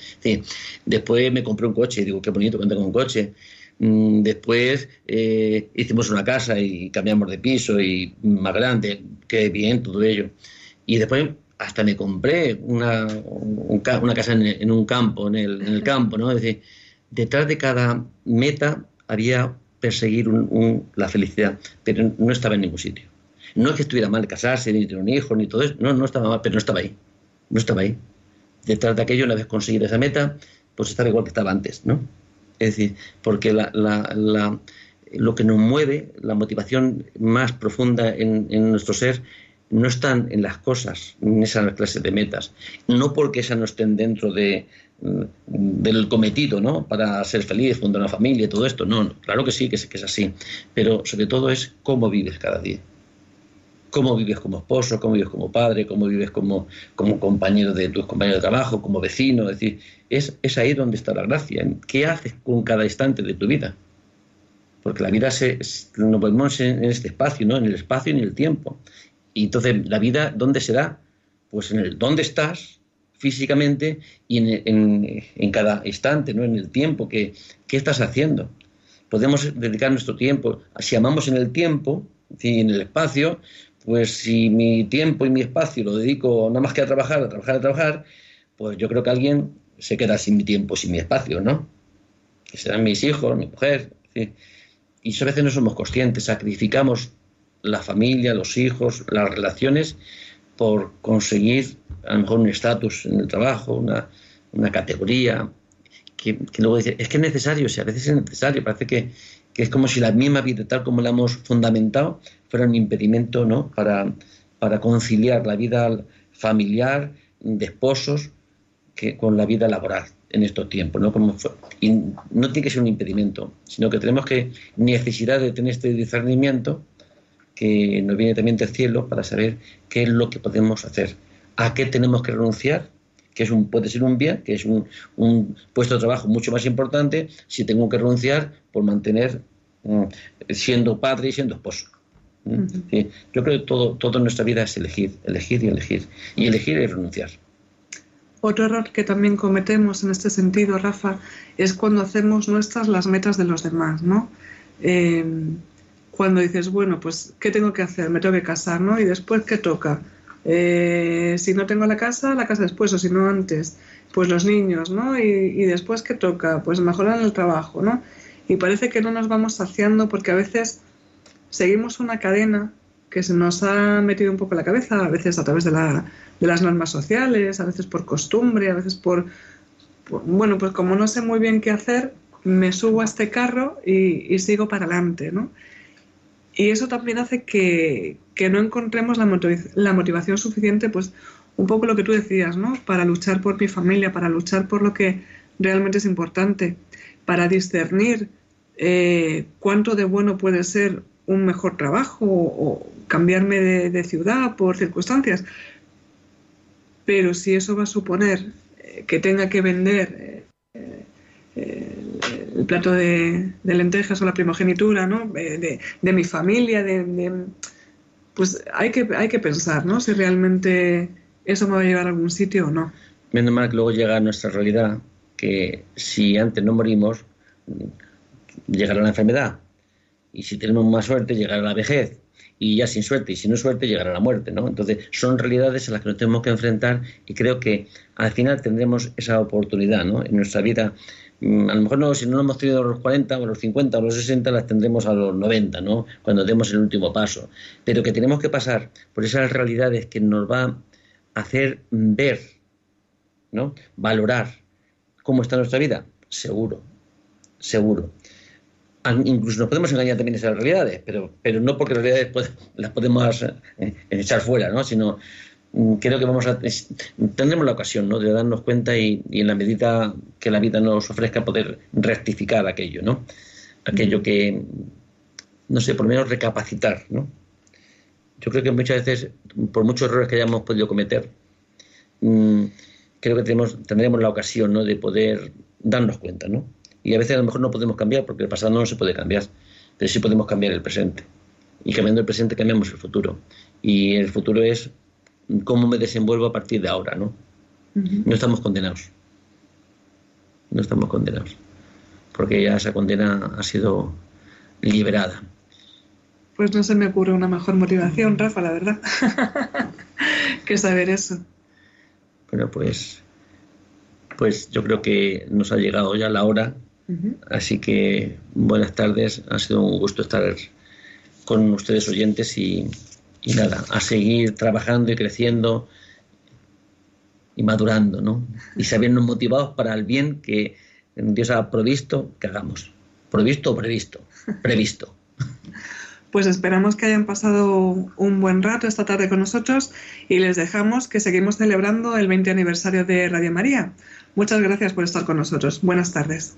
después me compré un coche y digo, qué bonito que con un coche. Mm, después eh, hicimos una casa y cambiamos de piso y más grande, qué bien todo ello. Y después hasta me compré una, una casa en, un campo, en el, en el, campo, ¿no? Es decir, detrás de cada meta había perseguir la felicidad, pero no estaba en ningún sitio. No es que estuviera mal casarse, ni tener un hijo, ni todo eso, no, no estaba mal, pero no estaba ahí, no estaba ahí. Detrás de aquello, una vez conseguir esa meta, pues estaba igual que estaba antes, ¿no? Es decir, porque la, la, lo que nos mueve, la motivación más profunda en, en nuestro ser, no están en las cosas, en esas clases de metas. No porque esas no estén dentro de, mm, del cometido, ¿no? Para ser feliz, fundar una familia todo esto. No, claro que sí, que que es así. Pero sobre todo es cómo vives cada día. Cómo vives como esposo, cómo vives como padre, cómo vives como, como compañero de tus compañeros de trabajo, como vecino. Es decir, es, ahí donde está la gracia. ¿Qué haces con cada instante de tu vida? Porque la vida se, nos vemos en este espacio, ¿no? En el espacio y en el tiempo. Y entonces, ¿la vida dónde se da? Pues en el dónde estás físicamente y en, cada instante, ¿no? en el tiempo que, estás haciendo. Podemos dedicar nuestro tiempo, si amamos en el tiempo, y en el espacio, pues si mi tiempo y mi espacio lo dedico nada más que a trabajar, a trabajar, a trabajar, pues yo creo que alguien se queda sin mi tiempo, sin mi espacio, ¿no? Que serán mis hijos, mi mujer. Y eso a veces no somos conscientes, sacrificamos la familia, los hijos, las relaciones, por conseguir a lo mejor un estatus en el trabajo, una, una categoría, que, luego dice, es que es necesario, si a veces es necesario, parece que, es como si la misma vida, tal como la hemos fundamentado, fuera un impedimento ¿no? para, conciliar la vida familiar de esposos con la vida laboral en estos tiempos. ¿no? No tiene que ser un impedimento, sino que tenemos que necesidad de tener este discernimiento que nos viene también del cielo para saber qué es lo que podemos hacer, a qué tenemos que renunciar, que es un, puede ser un bien, que es un, puesto de trabajo mucho más importante si tengo que renunciar por mantener mm, siendo padre y siendo esposo. ¿Mm? Yo creo que todo, toda nuestra vida es elegir, elegir y elegir. Y elegir y renunciar. Otro error que también cometemos en este sentido, Rafa, es cuando hacemos nuestras las metas de los demás, ¿no? Eh, cuando dices, bueno, pues, ¿qué tengo que hacer? Me tengo que casar, ¿no? Y después, ¿qué toca? Eh, si no tengo la casa, la casa después, o si no antes, pues los niños, ¿no? Y, después, ¿qué toca? Pues mejorar el trabajo, ¿no? Y parece que no nos vamos saciando porque a veces seguimos una cadena que se nos ha metido un poco en la cabeza, a veces a través de, la, de las normas sociales, a veces por costumbre, a veces por, bueno, pues como no sé muy bien qué hacer, me subo a este carro y, sigo para adelante, ¿no? Y eso también hace que, no encontremos la, motivación suficiente, pues un poco lo que tú decías, ¿no? Para luchar por mi familia, para luchar por lo que realmente es importante, para discernir eh, cuánto de bueno puede ser un mejor trabajo o, cambiarme de, ciudad por circunstancias. Pero si eso va a suponer eh, que tenga que vender eh, el plato de, lentejas o la primogenitura, ¿no? De, mi familia, de, pues hay que, hay que pensar, ¿no? Si realmente eso me va a llevar a algún sitio o no. Menos mal que luego llega a nuestra realidad que si antes no morimos, llegará la enfermedad. Y si tenemos más suerte, llegará la vejez. Y ya sin suerte, y si no suerte, llegará la muerte, ¿no? Entonces, son realidades a las que nos tenemos que enfrentar y creo que al final tendremos esa oportunidad, ¿no? En nuestra vida Mm, a lo mejor no, si no lo hemos tenido a los 40 o a los 50 o a los 60, las tendremos a los 90, ¿no? Cuando demos el último paso. Pero que tenemos que pasar por esas realidades que nos va a hacer ver, ¿no? Valorar cómo está nuestra vida. Seguro, seguro. Incluso nos podemos engañar también esas realidades, pero, pero no porque las realidades las podemos eh, echar fuera, ¿no? Sino Mm, creo que vamos a tendremos la ocasión ¿no? de darnos cuenta y, en la medida que la vida nos ofrezca poder rectificar aquello, ¿no? Aquello que, no sé, por lo menos recapacitar, ¿no? Yo creo que muchas veces, por muchos errores que hayamos podido cometer, mm, creo que tenemos, tendremos la ocasión ¿no? de poder darnos cuenta, ¿no? Y a veces a lo mejor no podemos cambiar porque el pasado no se puede cambiar, pero sí podemos cambiar el presente. Y cambiando el presente cambiamos el futuro. Y el futuro es cómo me desenvuelvo a partir de ahora, ¿no? No estamos condenados. No estamos condenados. Porque ya esa condena ha sido liberada. Pues no se me ocurre una mejor motivación, Rafa, la verdad, que saber eso. Bueno, pues, pues yo creo que nos ha llegado ya la hora Así que buenas tardes, ha sido un gusto estar con ustedes oyentes y, nada, a seguir trabajando y creciendo y madurando, ¿no? Y sabiendo motivados para el bien que Dios ha provisto que hagamos. Provisto o previsto. Previsto. Pues esperamos que hayan pasado un buen rato esta tarde con nosotros y les dejamos que seguimos celebrando el 20 aniversario de Radio María. Muchas gracias por estar con nosotros. Buenas tardes.